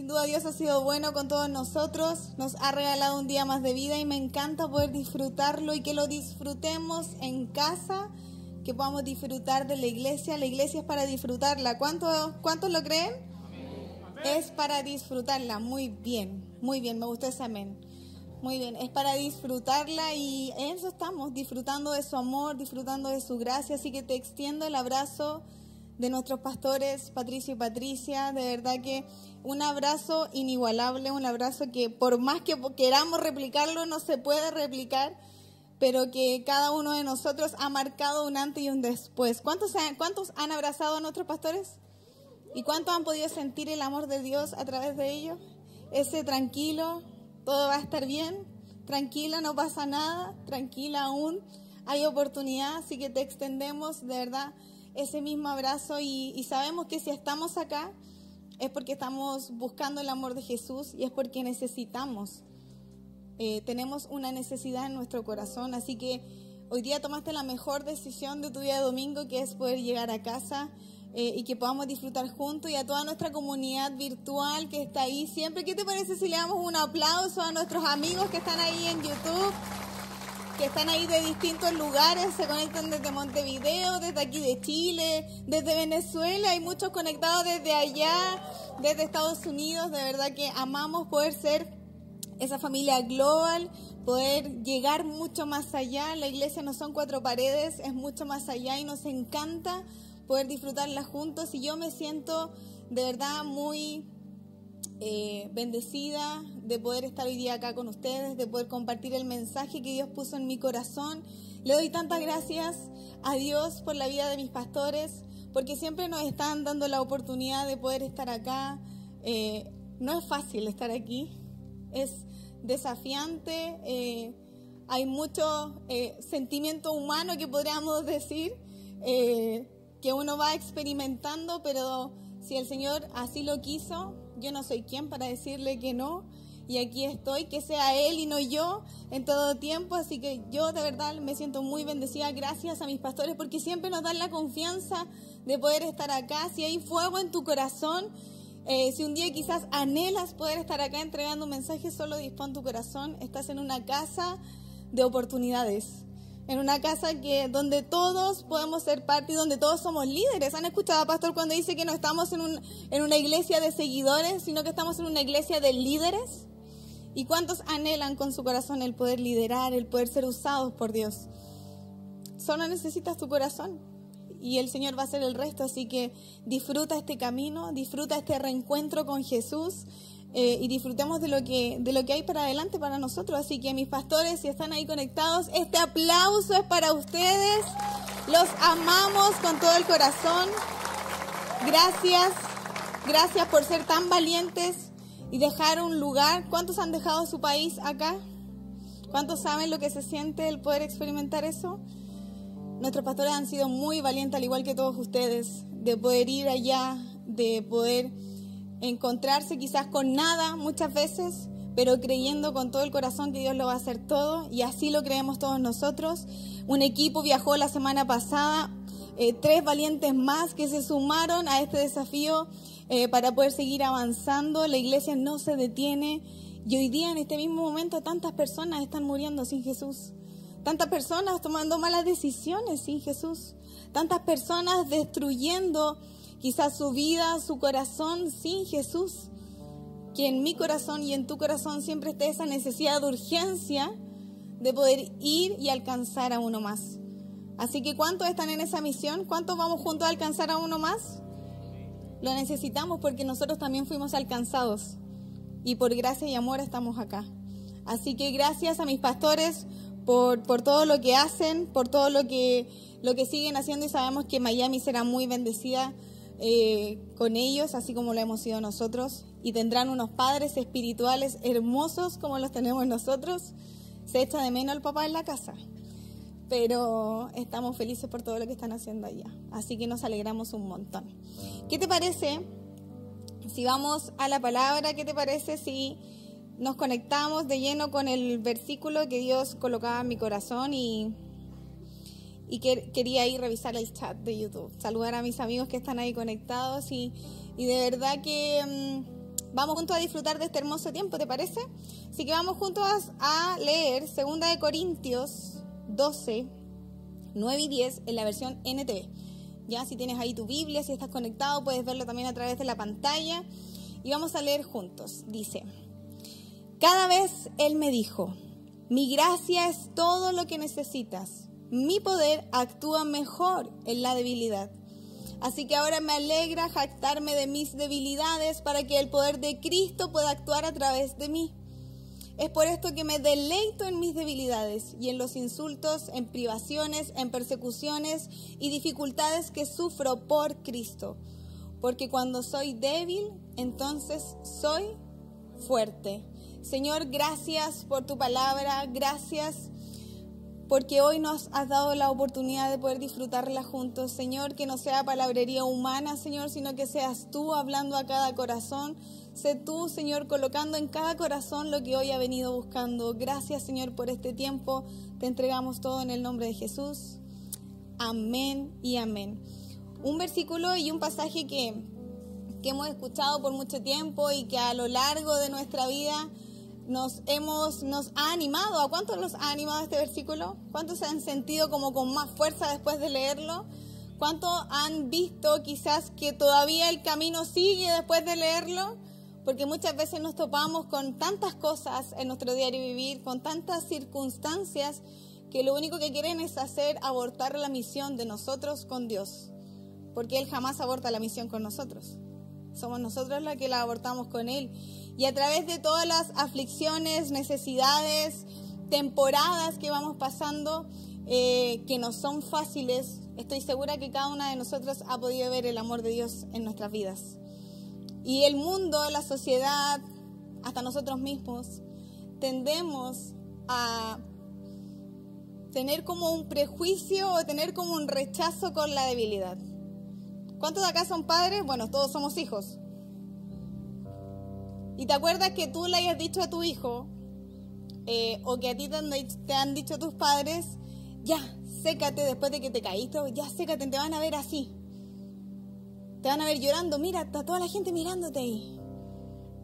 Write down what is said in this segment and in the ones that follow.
Sin duda Dios ha sido bueno con todos nosotros, nos ha regalado un día más de vida y me encanta poder disfrutarlo y que lo disfrutemos en casa, que podamos disfrutar de la iglesia. La iglesia es para disfrutarla. ¿Cuántos, cuántos lo creen? Es para disfrutarla. Muy bien, muy bien, me gustó ese amén. Muy bien, es para disfrutarla y en eso estamos, disfrutando de su amor, disfrutando de su gracia. Así que te extiendo el abrazo de nuestros pastores Patricio y Patricia. De verdad que un abrazo inigualable, un abrazo que por más que queramos replicarlo no se puede replicar, pero que cada uno de nosotros ha marcado un antes y un después. ¿Cuántos, cuántos han abrazado a nuestros pastores? ¿Y cuántos han podido sentir el amor de Dios a través de ellos? Ese tranquilo, todo va a estar bien, tranquila, no pasa nada, tranquila aún, hay oportunidad, así que te extendemos de verdad ese mismo abrazo y, sabemos que si estamos acá es porque estamos buscando el amor de Jesús y es porque necesitamos, eh, tenemos una necesidad en nuestro corazón, así que hoy día tomaste la mejor decisión de tu día de domingo que es poder llegar a casa eh, y que podamos disfrutar juntos y a toda nuestra comunidad virtual que está ahí siempre. ¿Qué te parece si le damos un aplauso a nuestros amigos que están ahí en YouTube? Que están ahí de distintos lugares, se conectan desde Montevideo, desde aquí de Chile, desde Venezuela, hay muchos conectados desde allá, desde Estados Unidos, de verdad que amamos poder ser esa familia global, poder llegar mucho más allá, la iglesia no son cuatro paredes, es mucho más allá y nos encanta poder disfrutarla juntos. Y yo me siento de verdad muy eh, bendecida de poder estar hoy día acá con ustedes, de poder compartir el mensaje que Dios puso en mi corazón. Le doy tantas gracias a Dios por la vida de mis pastores, porque siempre nos están dando la oportunidad de poder estar acá. Eh, no es fácil estar aquí, es desafiante, eh, hay mucho sentimiento humano que podríamos decir que uno va experimentando, pero si el Señor así lo quiso, yo no soy quien para decirle que no. Y aquí estoy, que sea Él y no yo en todo tiempo. Así que yo de verdad me siento muy bendecida. Gracias a mis pastores porque siempre nos dan la confianza de poder estar acá. Si hay fuego en tu corazón, eh, si un día quizás anhelas poder estar acá entregando un mensaje, solo dispón tu corazón. Estás en una casa de oportunidades en una casa que donde todos podemos ser parte y donde todos somos líderes. ¿Han escuchado, pastor, cuando dice que no estamos en, un, en una iglesia de seguidores, sino que estamos en una iglesia de líderes? ¿Y cuántos anhelan con su corazón el poder liderar, el poder ser usados por Dios? Solo necesitas tu corazón y el Señor va a hacer el resto, así que disfruta este camino, disfruta este reencuentro con Jesús eh, y disfrutemos de lo, que, de lo que hay para adelante para nosotros. Así que mis pastores, si están ahí conectados, este aplauso es para ustedes. Los amamos con todo el corazón. Gracias, gracias por ser tan valientes y dejar un lugar. ¿Cuántos han dejado su país acá? ¿Cuántos saben lo que se siente el poder experimentar eso? Nuestros pastores han sido muy valientes, al igual que todos ustedes, de poder ir allá, de poder encontrarse quizás con nada muchas veces, pero creyendo con todo el corazón que Dios lo va a hacer todo y así lo creemos todos nosotros. Un equipo viajó la semana pasada, eh, tres valientes más que se sumaron a este desafío eh, para poder seguir avanzando. La iglesia no se detiene y hoy día en este mismo momento tantas personas están muriendo sin Jesús. Tantas personas tomando malas decisiones sin Jesús. Tantas personas destruyendo quizás su vida, su corazón sin Jesús. Que en mi corazón y en tu corazón siempre esté esa necesidad de urgencia de poder ir y alcanzar a uno más. Así que ¿cuántos están en esa misión? ¿Cuántos vamos juntos a alcanzar a uno más? Lo necesitamos porque nosotros también fuimos alcanzados y por gracia y amor estamos acá. Así que gracias a mis pastores por, por todo lo que hacen, por todo lo que, lo que siguen haciendo y sabemos que Miami será muy bendecida eh, con ellos, así como lo hemos sido nosotros, y tendrán unos padres espirituales hermosos como los tenemos nosotros. Se echa de menos el papá en la casa, pero estamos felices por todo lo que están haciendo allá, así que nos alegramos un montón. ¿Qué te parece si vamos a la palabra? ¿Qué te parece si nos conectamos de lleno con el versículo que Dios colocaba en mi corazón y y que, quería ir revisar el chat de YouTube, saludar a mis amigos que están ahí conectados y, y de verdad que mm, vamos juntos a disfrutar de este hermoso tiempo, ¿te parece? Así que vamos juntos a leer 2 de Corintios 12, 9 y 10 en la versión NTV. Ya si tienes ahí tu Biblia, si estás conectado, puedes verlo también a través de la pantalla y vamos a leer juntos. Dice, cada vez Él me dijo, mi gracia es todo lo que necesitas. Mi poder actúa mejor en la debilidad. Así que ahora me alegra jactarme de mis debilidades para que el poder de Cristo pueda actuar a través de mí. Es por esto que me deleito en mis debilidades y en los insultos, en privaciones, en persecuciones y dificultades que sufro por Cristo. Porque cuando soy débil, entonces soy fuerte. Señor, gracias por tu palabra, gracias porque hoy nos has dado la oportunidad de poder disfrutarla juntos. Señor, que no sea palabrería humana, Señor, sino que seas tú hablando a cada corazón. Sé tú, Señor, colocando en cada corazón lo que hoy ha venido buscando. Gracias, Señor, por este tiempo. Te entregamos todo en el nombre de Jesús. Amén y amén. Un versículo y un pasaje que, que hemos escuchado por mucho tiempo y que a lo largo de nuestra vida nos hemos, nos ha animado. ¿A cuántos los ha animado este versículo? ¿Cuántos se han sentido como con más fuerza después de leerlo? ¿Cuántos han visto quizás que todavía el camino sigue después de leerlo? Porque muchas veces nos topamos con tantas cosas en nuestro diario vivir, con tantas circunstancias, que lo único que quieren es hacer abortar la misión de nosotros con Dios. Porque Él jamás aborta la misión con nosotros. Somos nosotros los que la abortamos con Él. Y a través de todas las aflicciones, necesidades, temporadas que vamos pasando, eh, que no son fáciles, estoy segura que cada una de nosotros ha podido ver el amor de Dios en nuestras vidas. Y el mundo, la sociedad, hasta nosotros mismos, tendemos a tener como un prejuicio o tener como un rechazo con la debilidad. ¿Cuántos de acá son padres? Bueno, todos somos hijos. Y te acuerdas que tú le hayas dicho a tu hijo, eh, o que a ti te han, dicho tus padres, ya, sécate después de que te caíste, ya sécate, te van a ver así. Te van a ver llorando, mira, está toda la gente mirándote ahí.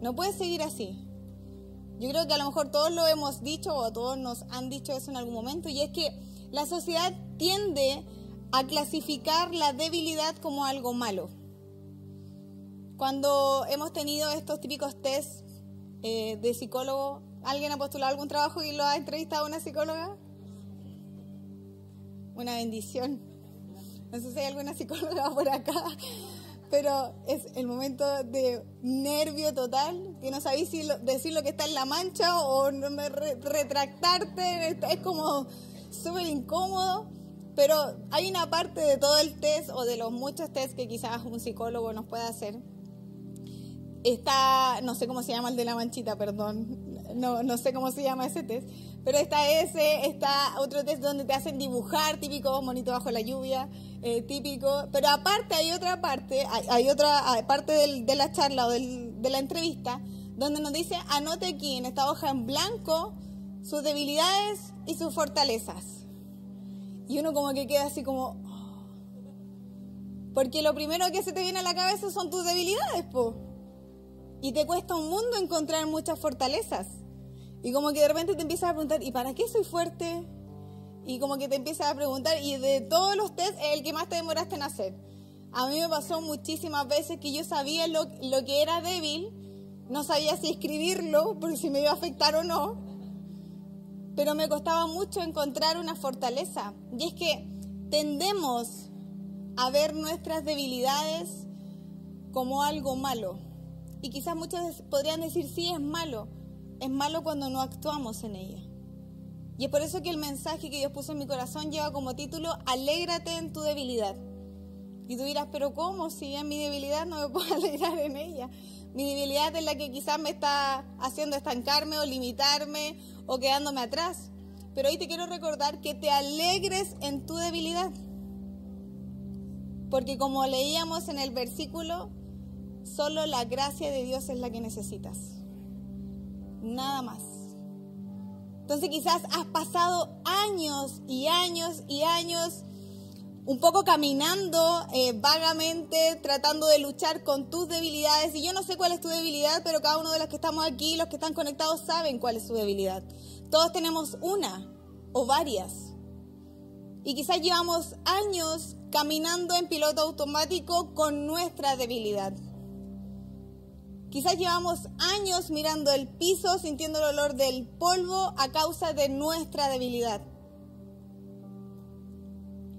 No puedes seguir así. Yo creo que a lo mejor todos lo hemos dicho o todos nos han dicho eso en algún momento y es que la sociedad tiende a clasificar la debilidad como algo malo. Cuando hemos tenido estos típicos test eh, de psicólogo, ¿alguien ha postulado algún trabajo y lo ha entrevistado a una psicóloga? Una bendición. No sé si hay alguna psicóloga por acá, pero es el momento de nervio total, que no sabéis si decir lo que está en la mancha o no me retractarte, es como súper incómodo. Pero hay una parte de todo el test o de los muchos tests que quizás un psicólogo nos pueda hacer Está, no sé cómo se llama el de la manchita, perdón, no, no sé cómo se llama ese test, pero está ese, está otro test donde te hacen dibujar, típico monito bajo la lluvia, eh, típico, pero aparte hay otra parte, hay, otra parte de la charla o de la entrevista, donde nos dice, anote aquí en esta hoja en blanco sus debilidades y sus fortalezas. Y uno como que queda así como... Oh". Porque lo primero que se te viene a la cabeza son tus debilidades, po. Y te cuesta un mundo encontrar muchas fortalezas. Y como que de repente te empiezas a preguntar, ¿y para qué soy fuerte? Y como que te empiezas a preguntar, y de todos los test, el que más te demoraste en hacer. A mí me pasó muchísimas veces que yo sabía lo, lo que era débil, no sabía si escribirlo, porque si me iba a afectar o no, pero me costaba mucho encontrar una fortaleza. Y es que tendemos a ver nuestras debilidades como algo malo. Y quizás muchos podrían decir, sí, es malo. Es malo cuando no actuamos en ella. Y es por eso que el mensaje que Dios puso en mi corazón lleva como título, alégrate en tu debilidad. Y tú dirás, pero ¿cómo? Si en mi debilidad no me puedo alegrar en ella. Mi debilidad es la que quizás me está haciendo estancarme o limitarme o quedándome atrás. Pero hoy te quiero recordar que te alegres en tu debilidad. Porque como leíamos en el versículo, Solo la gracia de Dios es la que necesitas. Nada más. Entonces quizás has pasado años y años y años un poco caminando eh, vagamente, tratando de luchar con tus debilidades. Y yo no sé cuál es tu debilidad, pero cada uno de los que estamos aquí, los que están conectados, saben cuál es su debilidad. Todos tenemos una o varias. Y quizás llevamos años caminando en piloto automático con nuestra debilidad. Quizás llevamos años mirando el piso, sintiendo el olor del polvo a causa de nuestra debilidad.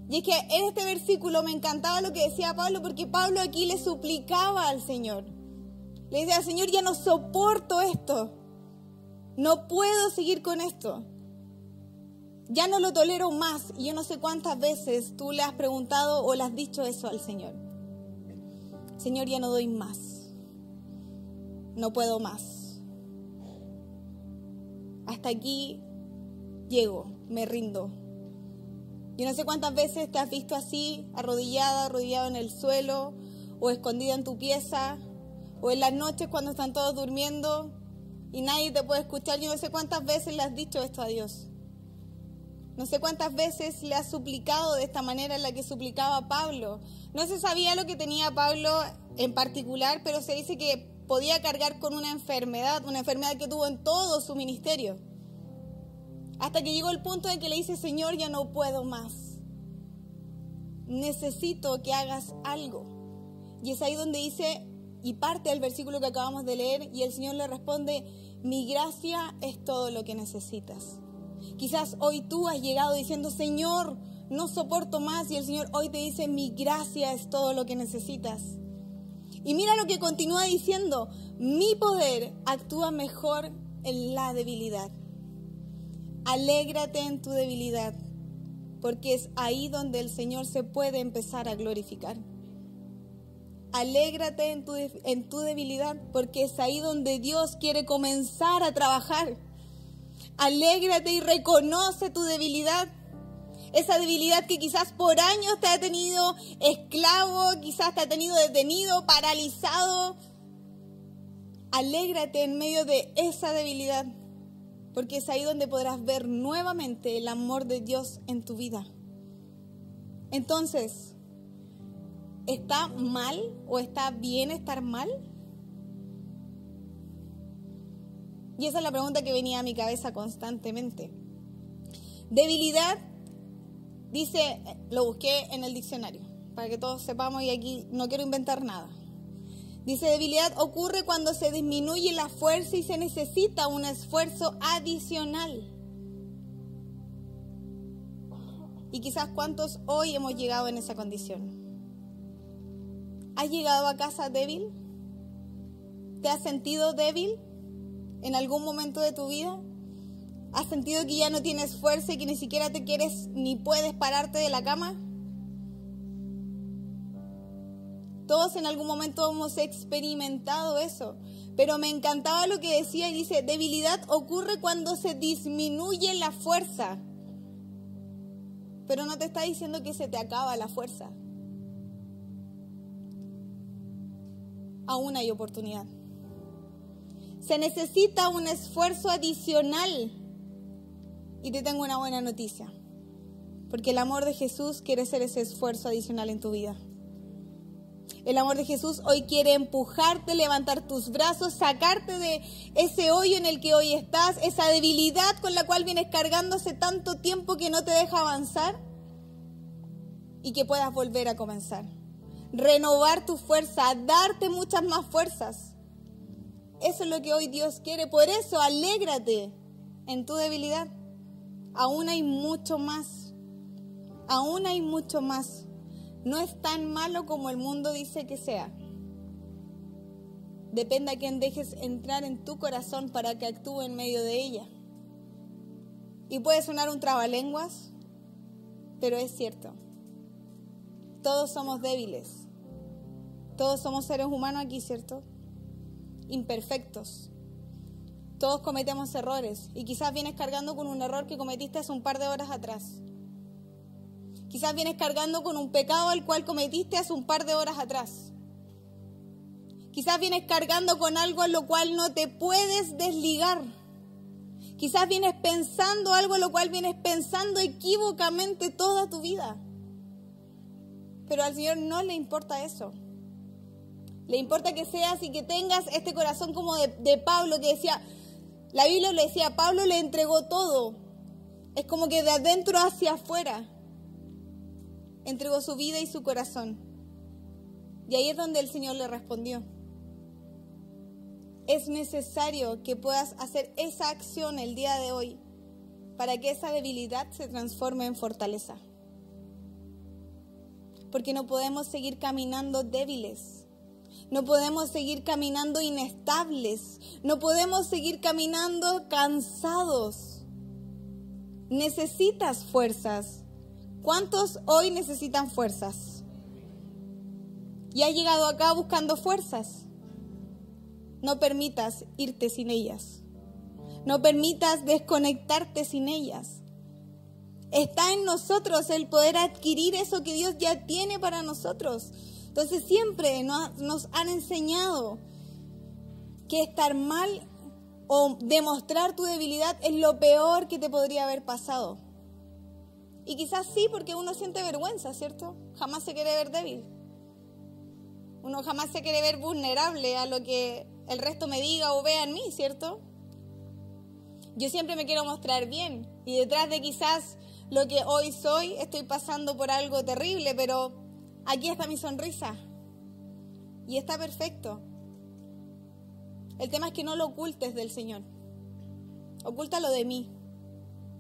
Y es que en este versículo me encantaba lo que decía Pablo, porque Pablo aquí le suplicaba al Señor. Le decía, Señor, ya no soporto esto. No puedo seguir con esto. Ya no lo tolero más. Y yo no sé cuántas veces tú le has preguntado o le has dicho eso al Señor. Señor, ya no doy más. No puedo más. Hasta aquí llego, me rindo. Yo no sé cuántas veces te has visto así, arrodillada, arrodillado en el suelo, o escondida en tu pieza, o en las noches cuando están todos durmiendo y nadie te puede escuchar. Yo no sé cuántas veces le has dicho esto a Dios. No sé cuántas veces le has suplicado de esta manera en la que suplicaba Pablo. No se sabía lo que tenía Pablo en particular, pero se dice que podía cargar con una enfermedad, una enfermedad que tuvo en todo su ministerio. Hasta que llegó el punto en que le dice, Señor, ya no puedo más. Necesito que hagas algo. Y es ahí donde dice, y parte del versículo que acabamos de leer, y el Señor le responde, mi gracia es todo lo que necesitas. Quizás hoy tú has llegado diciendo, Señor, no soporto más, y el Señor hoy te dice, mi gracia es todo lo que necesitas. Y mira lo que continúa diciendo, mi poder actúa mejor en la debilidad. Alégrate en tu debilidad, porque es ahí donde el Señor se puede empezar a glorificar. Alégrate en tu, en tu debilidad, porque es ahí donde Dios quiere comenzar a trabajar. Alégrate y reconoce tu debilidad. Esa debilidad que quizás por años te ha tenido esclavo, quizás te ha tenido detenido, paralizado. Alégrate en medio de esa debilidad porque es ahí donde podrás ver nuevamente el amor de Dios en tu vida. Entonces, ¿está mal o está bien estar mal? Y esa es la pregunta que venía a mi cabeza constantemente. Debilidad, dice, lo busqué en el diccionario, para que todos sepamos y aquí no quiero inventar nada. Dice, debilidad ocurre cuando se disminuye la fuerza y se necesita un esfuerzo adicional. Y quizás cuántos hoy hemos llegado en esa condición. ¿Has llegado a casa débil? ¿Te has sentido débil en algún momento de tu vida? ¿Has sentido que ya no tienes fuerza y que ni siquiera te quieres ni puedes pararte de la cama? Todos en algún momento hemos experimentado eso. Pero me encantaba lo que decía y dice, debilidad ocurre cuando se disminuye la fuerza. Pero no te está diciendo que se te acaba la fuerza. Aún hay oportunidad. Se necesita un esfuerzo adicional. Y te tengo una buena noticia. Porque el amor de Jesús quiere ser ese esfuerzo adicional en tu vida. El amor de Jesús hoy quiere empujarte, levantar tus brazos, sacarte de ese hoyo en el que hoy estás, esa debilidad con la cual vienes cargando hace tanto tiempo que no te deja avanzar y que puedas volver a comenzar. Renovar tu fuerza, darte muchas más fuerzas. Eso es lo que hoy Dios quiere. Por eso, alégrate en tu debilidad. Aún hay mucho más. Aún hay mucho más no es tan malo como el mundo dice que sea. Depende a quien dejes entrar en tu corazón para que actúe en medio de ella. Y puede sonar un trabalenguas, pero es cierto. Todos somos débiles. Todos somos seres humanos aquí, ¿cierto? Imperfectos. Todos cometemos errores y quizás vienes cargando con un error que cometiste hace un par de horas atrás. Quizás vienes cargando con un pecado al cual cometiste hace un par de horas atrás. Quizás vienes cargando con algo a lo cual no te puedes desligar. Quizás vienes pensando algo a lo cual vienes pensando equívocamente toda tu vida. Pero al Señor no le importa eso. Le importa que seas y que tengas este corazón como de, de Pablo que decía, la Biblia le decía, Pablo le entregó todo. Es como que de adentro hacia afuera entregó su vida y su corazón. Y ahí es donde el Señor le respondió. Es necesario que puedas hacer esa acción el día de hoy para que esa debilidad se transforme en fortaleza. Porque no podemos seguir caminando débiles. No podemos seguir caminando inestables. No podemos seguir caminando cansados. Necesitas fuerzas. ¿Cuántos hoy necesitan fuerzas? Y has llegado acá buscando fuerzas. No permitas irte sin ellas. No permitas desconectarte sin ellas. Está en nosotros el poder adquirir eso que Dios ya tiene para nosotros. Entonces siempre nos, han enseñado que estar mal o demostrar tu debilidad es lo peor que te podría haber pasado. Y quizás sí, porque uno siente vergüenza, ¿cierto? Jamás se quiere ver débil. Uno jamás se quiere ver vulnerable a lo que el resto me diga o vea en mí, ¿cierto? Yo siempre me quiero mostrar bien y detrás de quizás lo que hoy soy estoy pasando por algo terrible, pero aquí está mi sonrisa y está perfecto. El tema es que no lo ocultes del Señor. Ocúltalo de mí.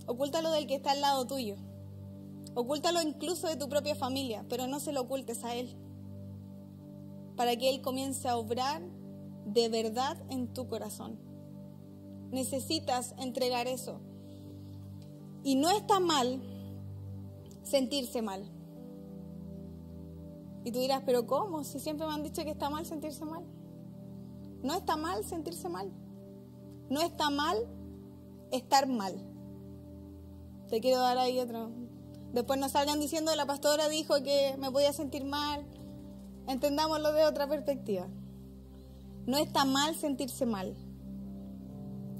Ocúltalo del que está al lado tuyo. Ocúltalo incluso de tu propia familia, pero no se lo ocultes a Él. Para que Él comience a obrar de verdad en tu corazón. Necesitas entregar eso. Y no está mal sentirse mal. Y tú dirás, pero ¿cómo? Si siempre me han dicho que está mal sentirse mal. No está mal sentirse mal. No está mal estar mal. Te quiero dar ahí otro, Después no salgan diciendo la pastora dijo que me podía sentir mal. Entendámoslo de otra perspectiva. No está mal sentirse mal.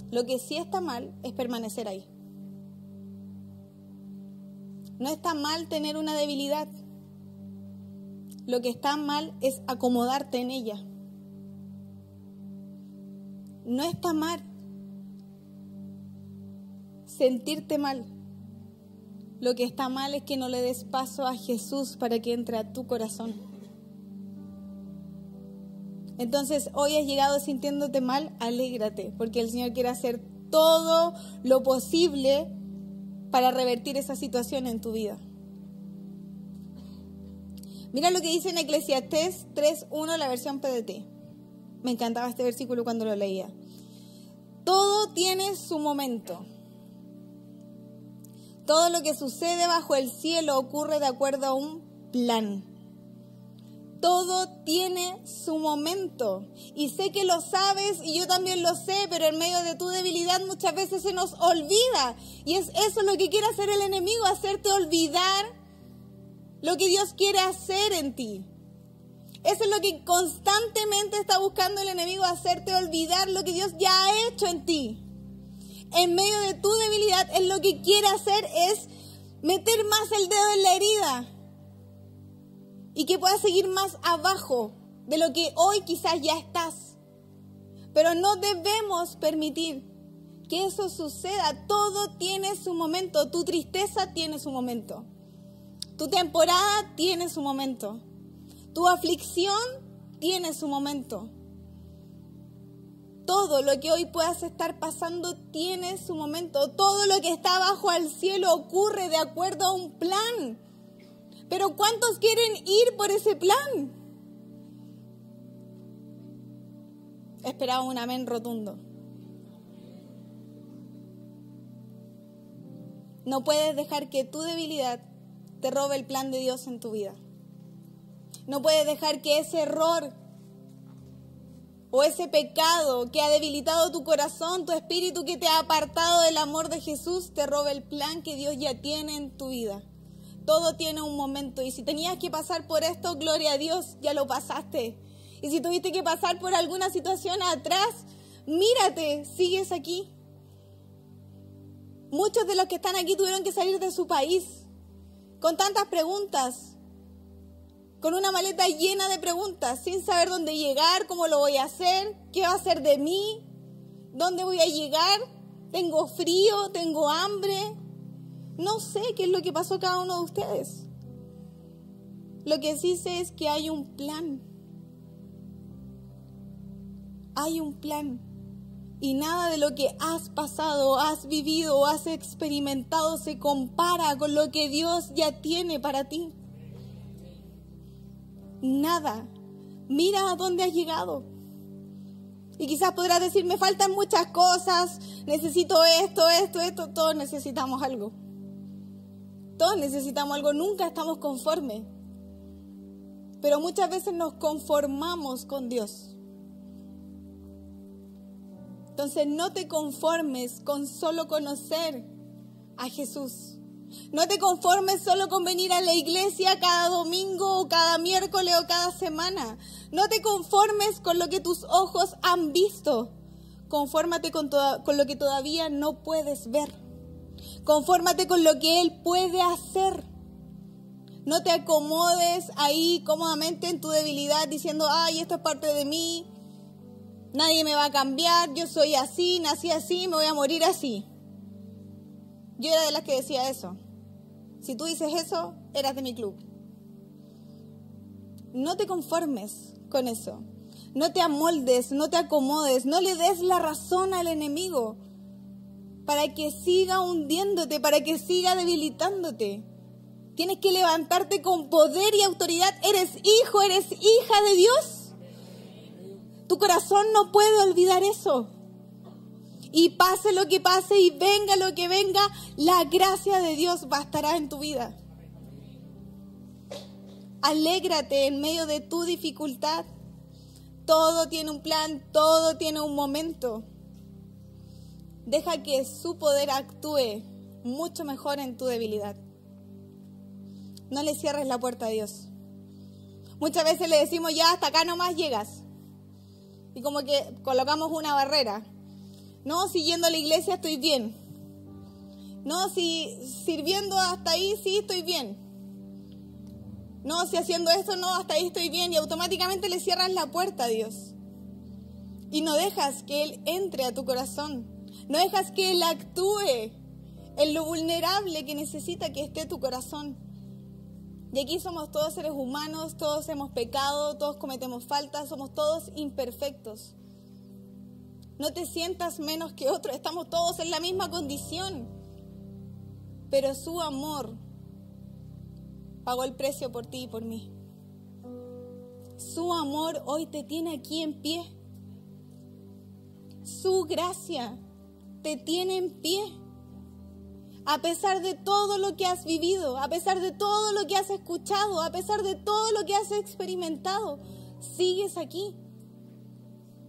Lo que sí está mal es permanecer ahí. No está mal tener una debilidad. Lo que está mal es acomodarte en ella. No está mal sentirte mal. Lo que está mal es que no le des paso a Jesús para que entre a tu corazón. Entonces, hoy has llegado sintiéndote mal, alégrate, porque el Señor quiere hacer todo lo posible para revertir esa situación en tu vida. Mira lo que dice en Eclesiastés 3.1, la versión PDT. Me encantaba este versículo cuando lo leía. Todo tiene su momento. Todo lo que sucede bajo el cielo ocurre de acuerdo a un plan. Todo tiene su momento. Y sé que lo sabes y yo también lo sé, pero en medio de tu debilidad muchas veces se nos olvida. Y es eso lo que quiere hacer el enemigo, hacerte olvidar lo que Dios quiere hacer en ti. Eso es lo que constantemente está buscando el enemigo, hacerte olvidar lo que Dios ya ha hecho en ti en medio de tu debilidad, Él lo que quiere hacer es meter más el dedo en la herida y que puedas seguir más abajo de lo que hoy quizás ya estás. Pero no debemos permitir que eso suceda. Todo tiene su momento. Tu tristeza tiene su momento. Tu temporada tiene su momento. Tu aflicción tiene su momento todo lo que hoy puedas estar pasando tiene su momento. Todo lo que está bajo al cielo ocurre de acuerdo a un plan. Pero ¿cuántos quieren ir por ese plan? Esperaba un amén rotundo. No puedes dejar que tu debilidad te robe el plan de Dios en tu vida. No puedes dejar que ese error o ese pecado que ha debilitado tu corazón, tu espíritu, que te ha apartado del amor de Jesús, te roba el plan que Dios ya tiene en tu vida. Todo tiene un momento y si tenías que pasar por esto, gloria a Dios, ya lo pasaste. Y si tuviste que pasar por alguna situación atrás, mírate, sigues aquí. Muchos de los que están aquí tuvieron que salir de su país con tantas preguntas. con una maleta llena de preguntas, sin saber dónde llegar, cómo lo voy a hacer, qué va a hacer de mí, dónde voy a llegar, tengo frío, tengo hambre. No sé qué es lo que pasó cada uno de ustedes. Lo que sí sé es que hay un plan. Hay un plan. Y nada de lo que has pasado, has vivido o has experimentado se compara con lo que Dios ya tiene para ti. Nada. Mira a dónde has llegado. Y quizás podrás decir, me faltan muchas cosas, necesito esto, esto, esto, todos necesitamos algo. Todos necesitamos algo, nunca estamos conformes. Pero muchas veces nos conformamos con Dios. Entonces no te conformes con solo conocer a Jesús. No te conformes solo con venir a la iglesia cada domingo o cada miércoles o cada semana. No te conformes con lo que tus ojos han visto. Confórmate con, con lo que todavía no puedes ver. Confórmate con lo que Él puede hacer. No te acomodes ahí cómodamente en tu debilidad diciendo, ay, esto es parte de mí, Nadie me va a cambiar, yo soy así, nací así, me voy a morir así. Yo era de las que decía eso. Si tú dices eso, eras de mi club. No te conformes con eso. No te amoldes, no te acomodes, no le des la razón al enemigo para que siga hundiéndote, para que siga debilitándote. Tienes que levantarte con poder y autoridad. Eres hijo, eres hija de Dios. Tu corazón no puede olvidar eso. Y pase lo que pase y venga lo que venga, la gracia de Dios bastará en tu vida. Alégrate en medio de tu dificultad. Todo tiene un plan, todo tiene un momento. Deja que su poder actúe mucho mejor en tu debilidad. No le cierres la puerta a Dios. Muchas veces le decimos, ya hasta acá nomás llegas y como que colocamos una barrera. No, siguiendo la iglesia estoy bien. No, si sirviendo hasta ahí sí estoy bien. No, si haciendo esto no, hasta ahí estoy bien. Y automáticamente le cierras la puerta a Dios. Y no dejas que Él entre a tu corazón. No dejas que Él actúe en lo vulnerable que necesita que esté tu corazón. Y aquí somos todos seres humanos, todos hemos pecado, todos cometemos faltas, somos todos imperfectos. No te sientas menos que otro, estamos todos en la misma condición. Pero su amor pagó el precio por ti y por mí. Su amor hoy te tiene aquí en pie. Su gracia te tiene en pie a pesar de todo lo que has vivido, a pesar de todo lo que has escuchado, a pesar de todo lo que has experimentado, sigues aquí.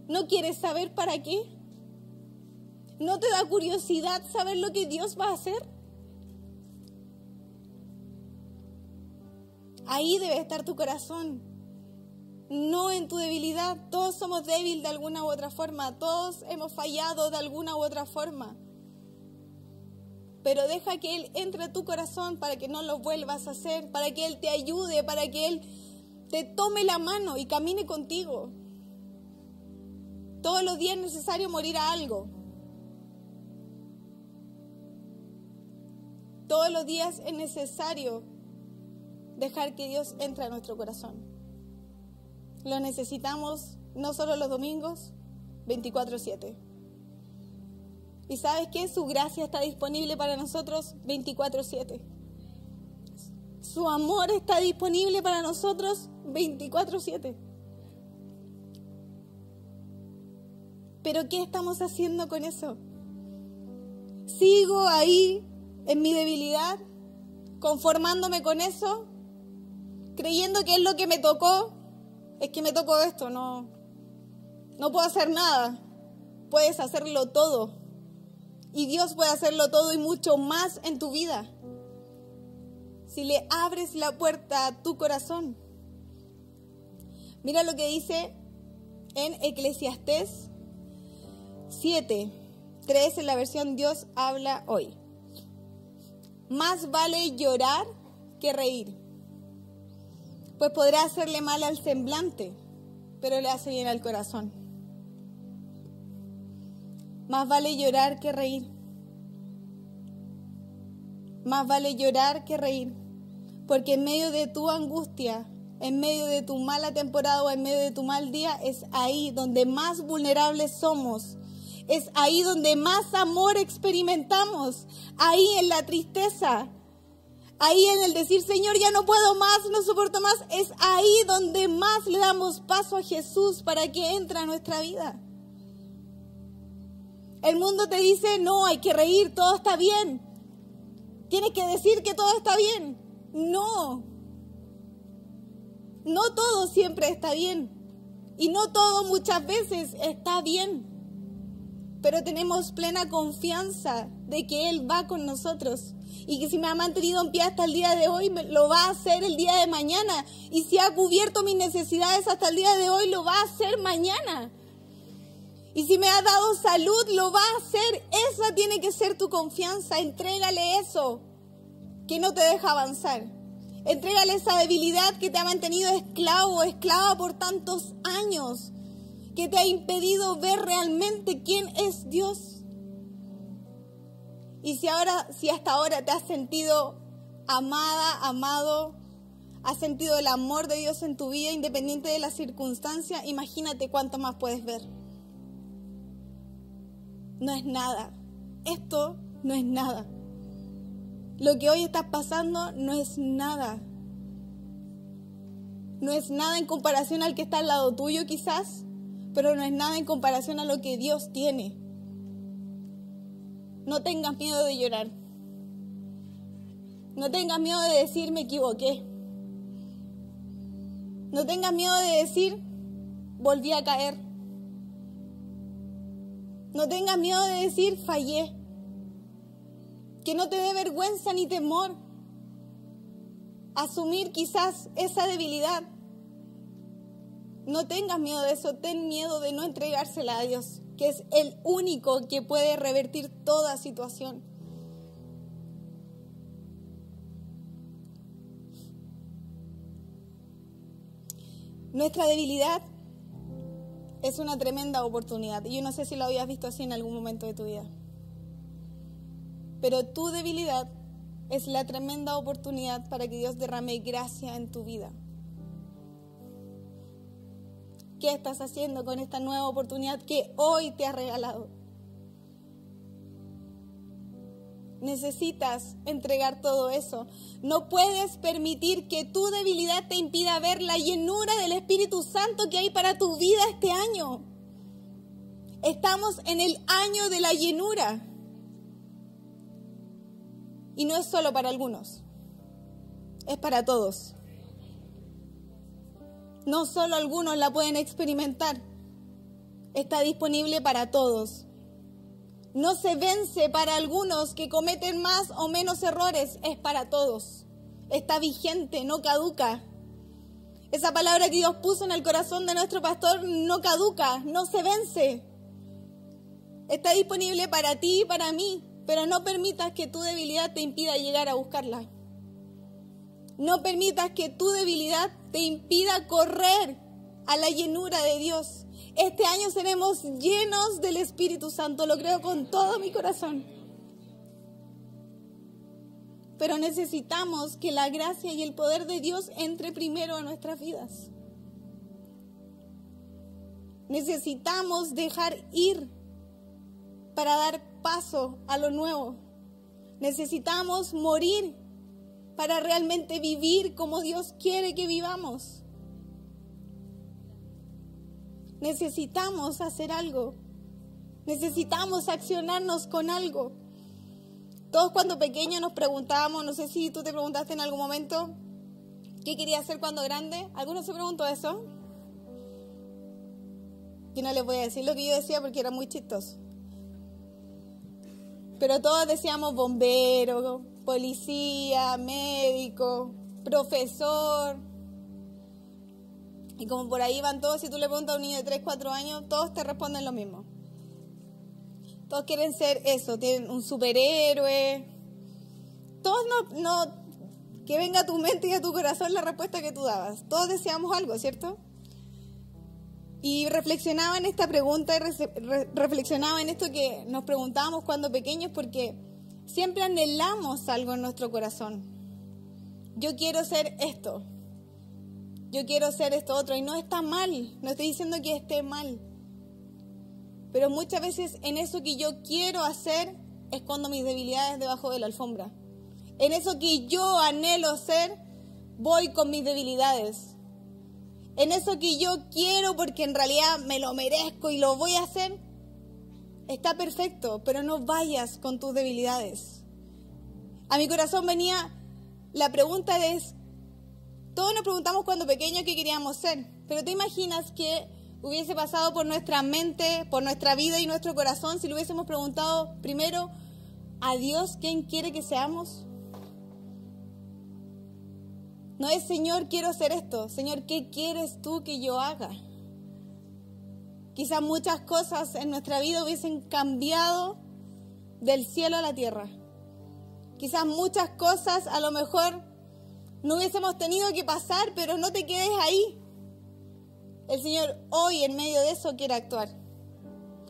¿No quieres saber para qué? ¿No te da curiosidad saber lo que Dios va a hacer? Ahí debe estar tu corazón, no en tu debilidad. Todos somos débiles de alguna u otra forma, todos hemos fallado de alguna u otra forma pero deja que Él entre a tu corazón para que no lo vuelvas a hacer, para que Él te ayude, para que Él te tome la mano y camine contigo. Todos los días es necesario morir a algo. Todos los días es necesario dejar que Dios entre a nuestro corazón. Lo necesitamos no solo los domingos, 24/7. Y sabes que su gracia está disponible para nosotros 24/7. Su amor está disponible para nosotros 24/7. Pero ¿qué estamos haciendo con eso? ¿Sigo ahí en mi debilidad, conformándome con eso, creyendo que es lo que me tocó? Es que me tocó esto, no, no puedo hacer nada. Puedes hacerlo todo y Dios puede hacerlo todo y mucho más en tu vida. Si le abres la puerta a tu corazón. Mira lo que dice en Eclesiastés 7, 3 en la versión Dios habla hoy. Más vale llorar que reír. pues podrá hacerle mal al semblante, pero le hace bien al corazón. Más vale llorar que reír. Más vale llorar que reír, porque en medio de tu angustia, en medio de tu mala temporada o en medio de tu mal día, es ahí donde más vulnerables somos. Es ahí donde más amor experimentamos, ahí en la tristeza, ahí en el decir, Señor, ya no puedo más, no soporto más, es ahí donde más le damos paso a Jesús para que entre a nuestra vida. El mundo te dice, no, hay que reír, todo está bien. Tienes que decir que todo está bien. No. No todo siempre está bien. Y no todo muchas veces está bien. Pero tenemos plena confianza de que Él va con nosotros. Y que si me ha mantenido en pie hasta el día de hoy, lo va a hacer el día de mañana. Y si ha cubierto mis necesidades hasta el día de hoy, lo va a hacer mañana. Y si me ha dado salud, lo va a hacer. Esa tiene que ser tu confianza. Entrégale eso que no te deja avanzar. Entrégale esa debilidad que te ha mantenido esclavo esclava por tantos años, que te ha impedido ver realmente quién es Dios. Y si ahora, si hasta ahora te has sentido amada, amado, has sentido el amor de Dios en tu vida, independiente de la circunstancia, imagínate cuánto más puedes ver no es nada. Esto no es nada. Lo que hoy estás pasando no es nada. No es nada en comparación al que está al lado tuyo quizás, pero no es nada en comparación a lo que Dios tiene. No tengas miedo de llorar. No tengas miedo de decir me equivoqué. No tengas miedo de decir volví a caer. No tengas miedo de decir fallé. Que no te dé vergüenza ni temor. Asumir quizás esa debilidad. No tengas miedo de eso, ten miedo de no entregársela a Dios, que es el único que puede revertir toda situación. Nuestra debilidad es una tremenda oportunidad. Y yo no sé si lo habías visto así en algún momento de tu vida. Pero tu debilidad es la tremenda oportunidad para que Dios derrame gracia en tu vida. ¿Qué estás haciendo con esta nueva oportunidad que hoy te ha regalado? Necesitas entregar todo eso. No puedes permitir que tu debilidad te impida ver la llenura del Espíritu Santo que hay para tu vida este año. Estamos en el año de la llenura. Y no es solo para algunos, es para todos. No solo algunos la pueden experimentar, está disponible para todos no se vence para algunos que cometen más o menos errores, es para todos. Está vigente, no caduca. Esa palabra que Dios puso en el corazón de nuestro pastor no caduca, no se vence. Está disponible para ti y para mí, pero no permitas que tu debilidad te impida llegar a buscarla. No permitas que tu debilidad te impida correr a la llenura de Dios. Este año seremos llenos del Espíritu Santo, lo creo con todo mi corazón. Pero necesitamos que la gracia y el poder de Dios entre primero a nuestras vidas. Necesitamos dejar ir para dar paso a lo nuevo. Necesitamos morir para realmente vivir como Dios quiere que vivamos. Necesitamos hacer algo. Necesitamos accionarnos con algo. Todos cuando pequeños nos preguntábamos, no sé si tú te preguntaste en algún momento, ¿qué quería hacer cuando grande? ¿Alguno se preguntó eso? Yo no les voy a decir lo que yo decía porque era muy chistoso. Pero todos decíamos bombero, policía, médico, profesor, y como por ahí van todos, si tú le preguntas a un niño de 3, 4 años, todos te responden lo mismo. Todos quieren ser eso, tienen un superhéroe. Todos no, no que venga a tu mente y a tu corazón la respuesta que tú dabas. Todos deseamos algo, ¿cierto? Y reflexionaba en esta pregunta y reflexionaba en esto que nos preguntábamos cuando pequeños porque siempre anhelamos algo en nuestro corazón. Yo quiero ser esto. Yo quiero ser esto otro. Y no está mal. No estoy diciendo que esté mal. Pero muchas veces en eso que yo quiero hacer escondo mis debilidades debajo de la alfombra. En eso que yo anhelo ser, voy con mis debilidades en eso que yo quiero porque en realidad me lo merezco y lo voy a hacer, está perfecto, pero no vayas con tus debilidades. A mi corazón venía la pregunta de, todos nos preguntamos cuando pequeños qué queríamos ser, pero ¿te imaginas que hubiese pasado por nuestra mente, por nuestra vida y nuestro corazón si le hubiésemos preguntado primero a Dios quién quiere que seamos? No es, Señor, quiero hacer esto. Señor, ¿qué quieres tú que yo haga? Quizás muchas cosas en nuestra vida hubiesen cambiado del cielo a la tierra. Quizás muchas cosas a lo mejor no hubiésemos tenido que pasar, pero no te quedes ahí. El Señor hoy en medio de eso quiere actuar.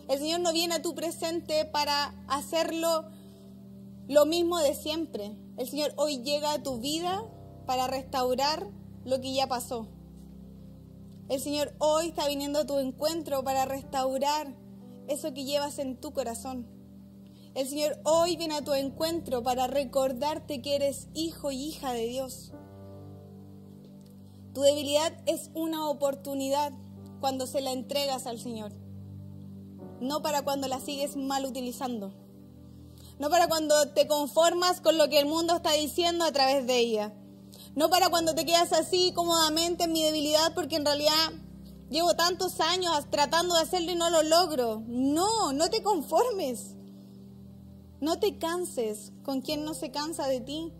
El Señor no viene a tu presente para hacerlo lo mismo de siempre. El Señor hoy llega a tu vida para restaurar lo que ya pasó. El Señor hoy está viniendo a tu encuentro para restaurar eso que llevas en tu corazón. El Señor hoy viene a tu encuentro para recordarte que eres hijo y hija de Dios. Tu debilidad es una oportunidad cuando se la entregas al Señor, no para cuando la sigues mal utilizando, no para cuando te conformas con lo que el mundo está diciendo a través de ella, no para cuando te quedas así cómodamente en mi debilidad porque en realidad llevo tantos años tratando de hacerlo y no lo logro. No, no te conformes. No te canses con quien no se cansa de ti.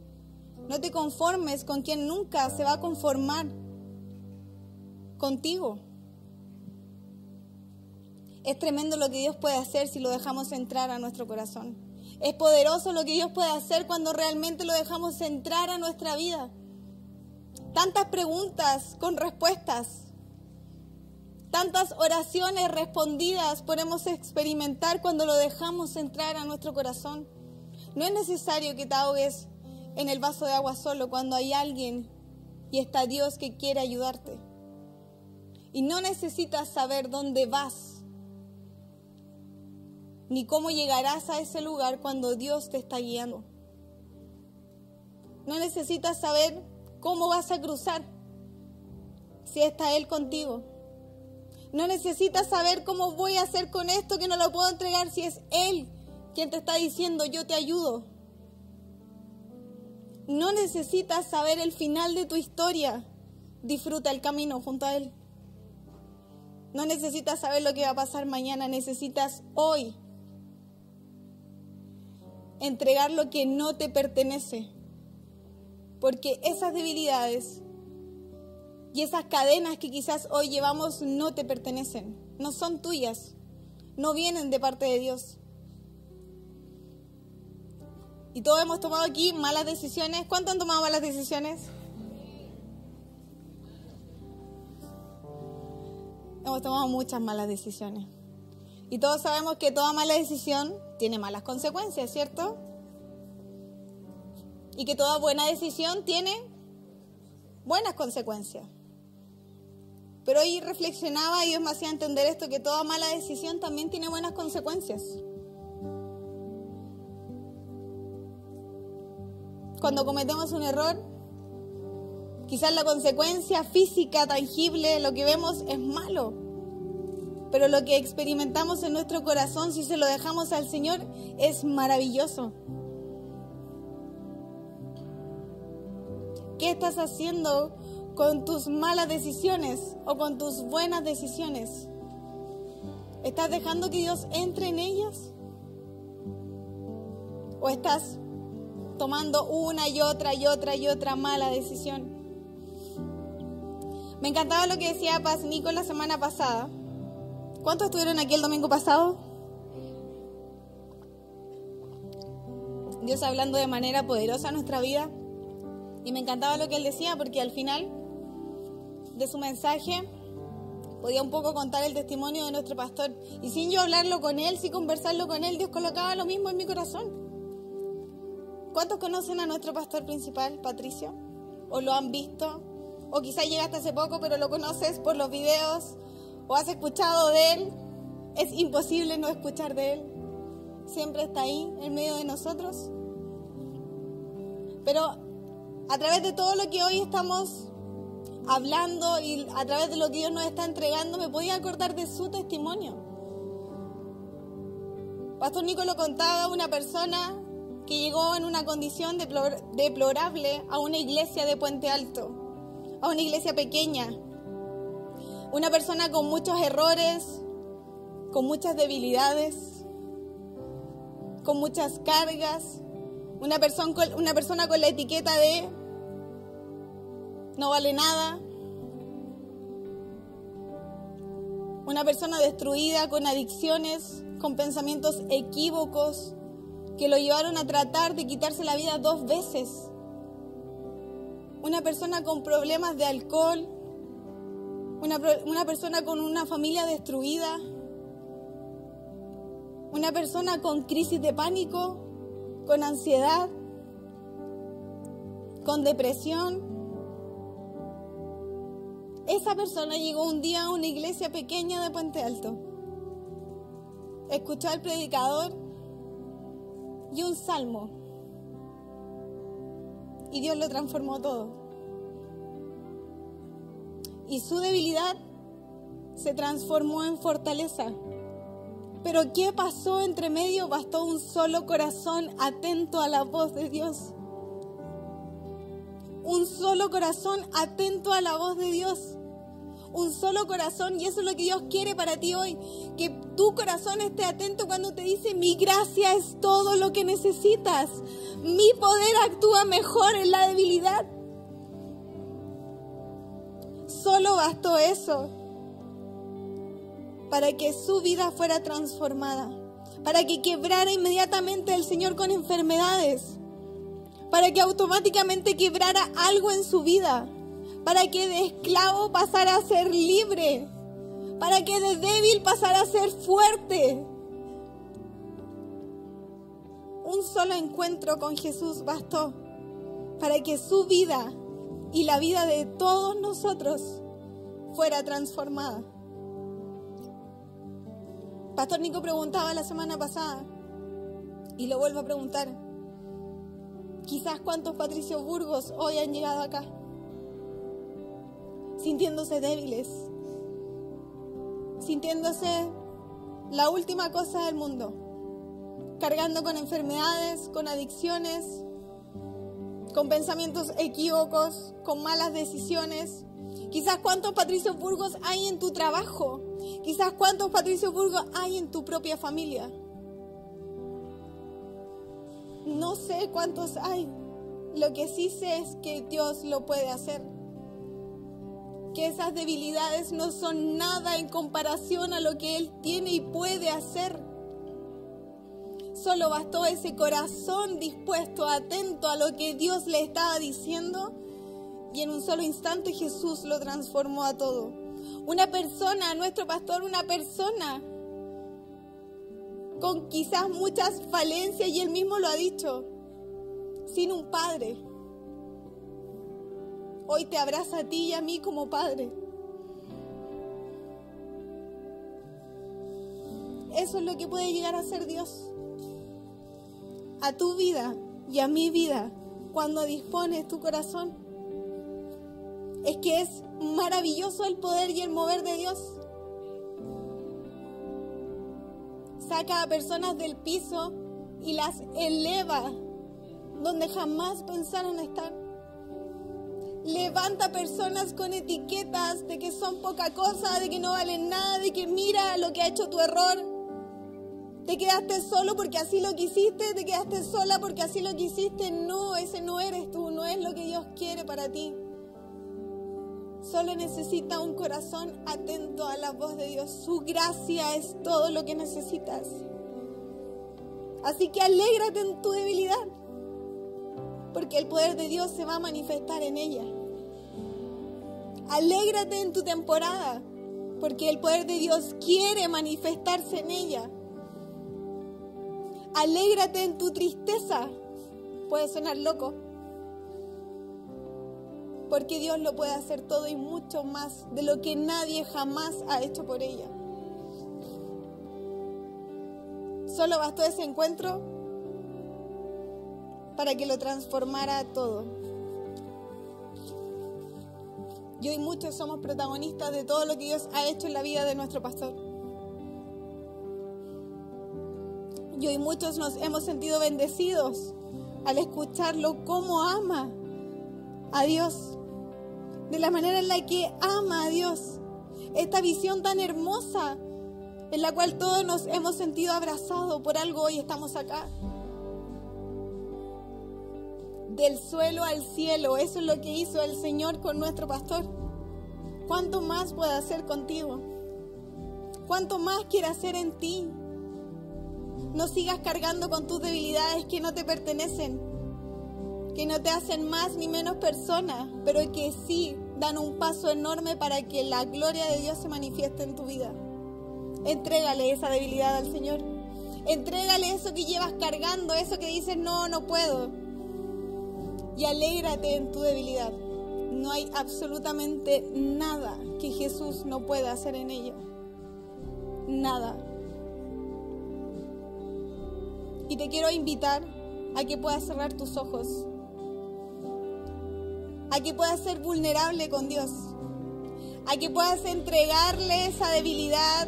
No te conformes con quien nunca se va a conformar contigo. Es tremendo lo que Dios puede hacer si lo dejamos entrar a nuestro corazón. Es poderoso lo que Dios puede hacer cuando realmente lo dejamos entrar a nuestra vida. Tantas preguntas con respuestas. Tantas oraciones respondidas podemos experimentar cuando lo dejamos entrar a nuestro corazón. No es necesario que te ahogues en el vaso de agua solo cuando hay alguien y está Dios que quiere ayudarte. Y no necesitas saber dónde vas, ni cómo llegarás a ese lugar cuando Dios te está guiando. No necesitas saber ¿Cómo vas a cruzar si está Él contigo? No necesitas saber cómo voy a hacer con esto que no lo puedo entregar si es Él quien te está diciendo yo te ayudo. No necesitas saber el final de tu historia. Disfruta el camino junto a Él. No necesitas saber lo que va a pasar mañana. Necesitas hoy entregar lo que no te pertenece porque esas debilidades y esas cadenas que quizás hoy llevamos no te pertenecen, no son tuyas, no vienen de parte de Dios. Y todos hemos tomado aquí malas decisiones. ¿Cuántos han tomado malas decisiones? Hemos tomado muchas malas decisiones. Y todos sabemos que toda mala decisión tiene malas consecuencias, ¿cierto? y que toda buena decisión tiene buenas consecuencias. Pero hoy reflexionaba y Dios me hacía entender esto, que toda mala decisión también tiene buenas consecuencias. Cuando cometemos un error, quizás la consecuencia física, tangible, lo que vemos es malo. Pero lo que experimentamos en nuestro corazón, si se lo dejamos al Señor, es maravilloso. ¿Qué estás haciendo con tus malas decisiones o con tus buenas decisiones? ¿Estás dejando que Dios entre en ellas? ¿O estás tomando una y otra y otra y otra mala decisión? Me encantaba lo que decía Paz Nico la semana pasada. ¿Cuántos estuvieron aquí el domingo pasado? Dios hablando de manera poderosa en nuestra vida. Y me encantaba lo que él decía porque al final de su mensaje podía un poco contar el testimonio de nuestro pastor. Y sin yo hablarlo con él, sin conversarlo con él, Dios colocaba lo mismo en mi corazón. ¿Cuántos conocen a nuestro pastor principal, Patricio? ¿O lo han visto? O quizás llegaste hace poco, pero lo conoces por los videos, o has escuchado de él. Es imposible no escuchar de él. Siempre está ahí, en medio de nosotros. Pero a través de todo lo que hoy estamos hablando y a través de lo que Dios nos está entregando, me podía acordar de su testimonio. Pastor Nico lo contaba, una persona que llegó en una condición deplorable a una iglesia de Puente Alto, a una iglesia pequeña, una persona con muchos errores, con muchas debilidades, con muchas cargas, una persona, una persona con la etiqueta de no vale nada. Una persona destruida con adicciones, con pensamientos equívocos que lo llevaron a tratar de quitarse la vida dos veces. Una persona con problemas de alcohol, una, una persona con una familia destruida, una persona con crisis de pánico, con ansiedad, con depresión, esa persona llegó un día a una iglesia pequeña de Puente Alto. Escuchó al predicador y un salmo. Y Dios lo transformó todo. Y su debilidad se transformó en fortaleza. Pero ¿qué pasó entre medio? Bastó un solo corazón atento a la voz de Dios. Un solo corazón atento a la voz de Dios un solo corazón y eso es lo que Dios quiere para ti hoy. Que tu corazón esté atento cuando te dice, mi gracia es todo lo que necesitas. Mi poder actúa mejor en la debilidad. Solo bastó eso para que su vida fuera transformada, para que quebrara inmediatamente el Señor con enfermedades, para que automáticamente quebrara algo en su vida para que de esclavo pasara a ser libre, para que de débil pasara a ser fuerte. Un solo encuentro con Jesús bastó para que su vida y la vida de todos nosotros fuera transformada. Pastor Nico preguntaba la semana pasada y lo vuelvo a preguntar. Quizás cuántos Patricios Burgos hoy han llegado acá sintiéndose débiles, sintiéndose la última cosa del mundo, cargando con enfermedades, con adicciones, con pensamientos equívocos, con malas decisiones. Quizás cuántos Patricios Burgos hay en tu trabajo, quizás cuántos Patricios Burgos hay en tu propia familia. No sé cuántos hay. Lo que sí sé es que Dios lo puede hacer que esas debilidades no son nada en comparación a lo que Él tiene y puede hacer. Solo bastó ese corazón dispuesto, atento a lo que Dios le estaba diciendo y en un solo instante Jesús lo transformó a todo. Una persona, nuestro pastor, una persona con quizás muchas falencias y él mismo lo ha dicho, sin un padre hoy te abraza a ti y a mí como Padre. Eso es lo que puede llegar a ser Dios. A tu vida y a mi vida cuando dispones tu corazón. Es que es maravilloso el poder y el mover de Dios. Saca a personas del piso y las eleva donde jamás pensaron estar levanta personas con etiquetas de que son poca cosa, de que no valen nada, de que mira lo que ha hecho tu error. Te quedaste solo porque así lo quisiste, te quedaste sola porque así lo quisiste. No, ese no eres tú, no es lo que Dios quiere para ti. Solo necesita un corazón atento a la voz de Dios. Su gracia es todo lo que necesitas. Así que alégrate en tu debilidad. Porque el poder de Dios se va a manifestar en ella. Alégrate en tu temporada, porque el poder de Dios quiere manifestarse en ella. Alégrate en tu tristeza. Puede sonar loco, porque Dios lo puede hacer todo y mucho más de lo que nadie jamás ha hecho por ella. Solo bastó ese encuentro para que lo transformara todo. Y hoy muchos somos protagonistas de todo lo que Dios ha hecho en la vida de nuestro pastor. Y hoy muchos nos hemos sentido bendecidos al escucharlo cómo ama a Dios, de la manera en la que ama a Dios. Esta visión tan hermosa en la cual todos nos hemos sentido abrazados por algo hoy estamos acá. Del suelo al cielo, eso es lo que hizo el Señor con nuestro pastor. ¿Cuánto más puede hacer contigo? ¿Cuánto más quiere hacer en ti? No sigas cargando con tus debilidades que no te pertenecen, que no te hacen más ni menos persona, pero que sí dan un paso enorme para que la gloria de Dios se manifieste en tu vida. Entrégale esa debilidad al Señor. Entrégale eso que llevas cargando, eso que dices, no, no puedo. Y alégrate en tu debilidad. No hay absolutamente nada que Jesús no pueda hacer en ella. Nada. Y te quiero invitar a que puedas cerrar tus ojos. A que puedas ser vulnerable con Dios. A que puedas entregarle esa debilidad.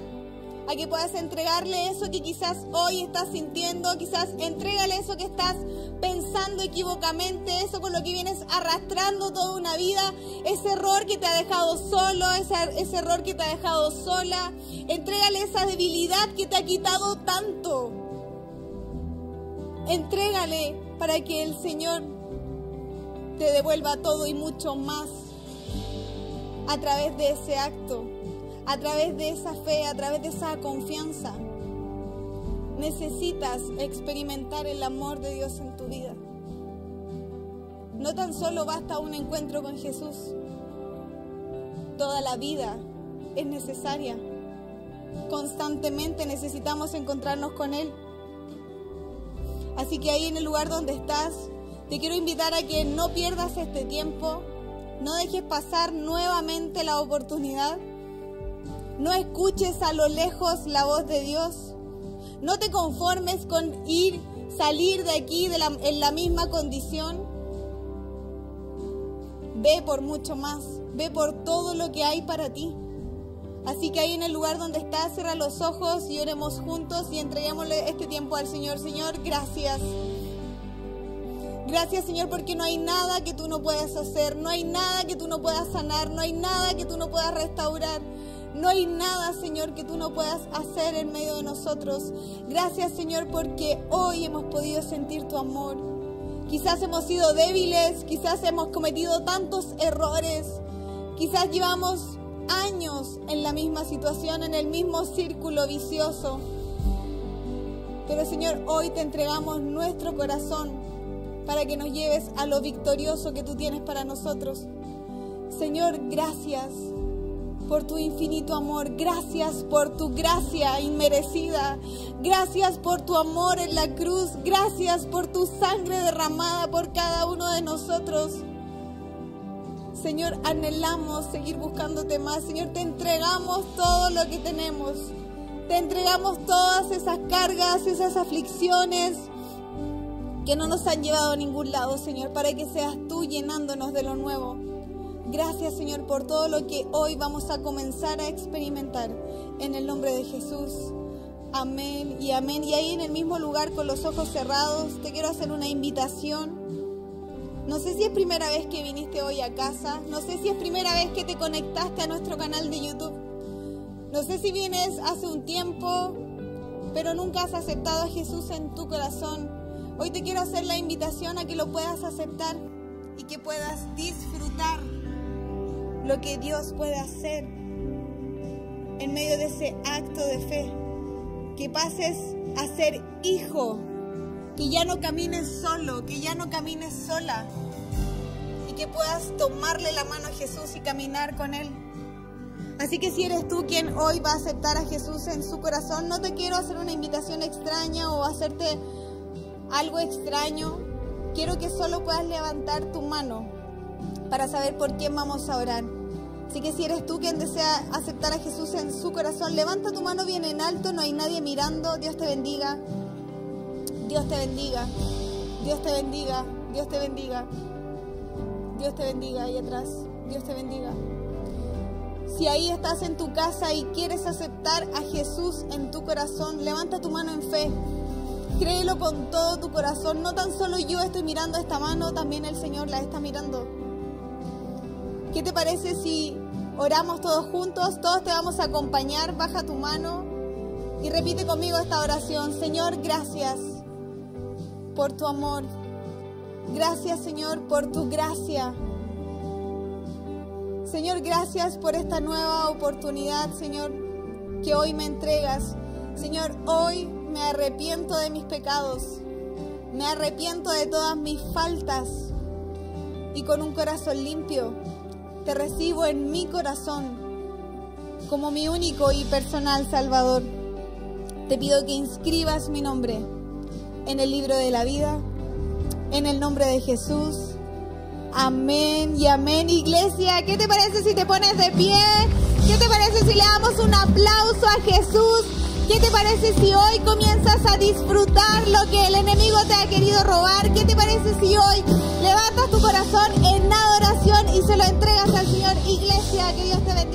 A que puedas entregarle eso que quizás hoy estás sintiendo. Quizás entrégale eso que estás pensando equivocamente. Eso con lo que vienes arrastrando toda una vida. Ese error que te ha dejado solo. Ese, ese error que te ha dejado sola. Entrégale esa debilidad que te ha quitado tanto. Entrégale para que el Señor te devuelva todo y mucho más a través de ese acto, a través de esa fe, a través de esa confianza. Necesitas experimentar el amor de Dios en tu vida. No tan solo basta un encuentro con Jesús, toda la vida es necesaria. Constantemente necesitamos encontrarnos con Él. Así que ahí en el lugar donde estás, te quiero invitar a que no pierdas este tiempo, no dejes pasar nuevamente la oportunidad, no escuches a lo lejos la voz de Dios, no te conformes con ir, salir de aquí en la misma condición. Ve por mucho más, ve por todo lo que hay para ti. Así que ahí en el lugar donde estás, cierra los ojos y oremos juntos y entreguémosle este tiempo al Señor. Señor, gracias. Gracias Señor porque no hay nada que tú no puedas hacer, no hay nada que tú no puedas sanar, no hay nada que tú no puedas restaurar. No hay nada, Señor, que tú no puedas hacer en medio de nosotros. Gracias, Señor, porque hoy hemos podido sentir tu amor. Quizás hemos sido débiles, quizás hemos cometido tantos errores, quizás llevamos años en la misma situación, en el mismo círculo vicioso. Pero Señor, hoy te entregamos nuestro corazón para que nos lleves a lo victorioso que tú tienes para nosotros. Señor, gracias por tu infinito amor, gracias por tu gracia inmerecida, gracias por tu amor en la cruz, gracias por tu sangre derramada por cada uno de nosotros. Señor, anhelamos seguir buscándote más. Señor, te entregamos todo lo que tenemos. Te entregamos todas esas cargas, esas aflicciones que no nos han llevado a ningún lado, Señor, para que seas tú llenándonos de lo nuevo. Gracias, Señor, por todo lo que hoy vamos a comenzar a experimentar. En el nombre de Jesús. Amén y amén. Y ahí en el mismo lugar, con los ojos cerrados, te quiero hacer una invitación no sé si es primera vez que viniste hoy a casa, no sé si es primera vez que te conectaste a nuestro canal de YouTube, no sé si vienes hace un tiempo, pero nunca has aceptado a Jesús en tu corazón. Hoy te quiero hacer la invitación a que lo puedas aceptar y que puedas disfrutar lo que Dios puede hacer en medio de ese acto de fe. Que pases a ser hijo que ya no camines solo, que ya no camines sola y que puedas tomarle la mano a Jesús y caminar con Él. Así que si eres tú quien hoy va a aceptar a Jesús en su corazón, no te quiero hacer una invitación extraña o hacerte algo extraño. Quiero que solo puedas levantar tu mano para saber por quién vamos a orar. Así que si eres tú quien desea aceptar a Jesús en su corazón, levanta tu mano bien en alto, no hay nadie mirando. Dios te bendiga. Dios te bendiga. Dios te bendiga. Dios te bendiga. Dios te bendiga ahí atrás. Dios te bendiga. Si ahí estás en tu casa y quieres aceptar a Jesús en tu corazón, levanta tu mano en fe. Créelo con todo tu corazón. No tan solo yo estoy mirando esta mano, también el Señor la está mirando. ¿Qué te parece si oramos todos juntos? Todos te vamos a acompañar. Baja tu mano y repite conmigo esta oración. Señor, gracias por tu amor. Gracias, Señor, por tu gracia. Señor, gracias por esta nueva oportunidad, Señor, que hoy me entregas. Señor, hoy me arrepiento de mis pecados. Me arrepiento de todas mis faltas. Y con un corazón limpio, te recibo en mi corazón como mi único y personal Salvador. Te pido que inscribas mi nombre en el libro de la vida, en el nombre de Jesús. Amén y amén, iglesia. ¿Qué te parece si te pones de pie? ¿Qué te parece si le damos un aplauso a Jesús? ¿Qué te parece si hoy comienzas a disfrutar lo que el enemigo te ha querido robar? ¿Qué te parece si hoy levantas tu corazón en adoración y se lo entregas al Señor? Iglesia, que Dios te bendiga.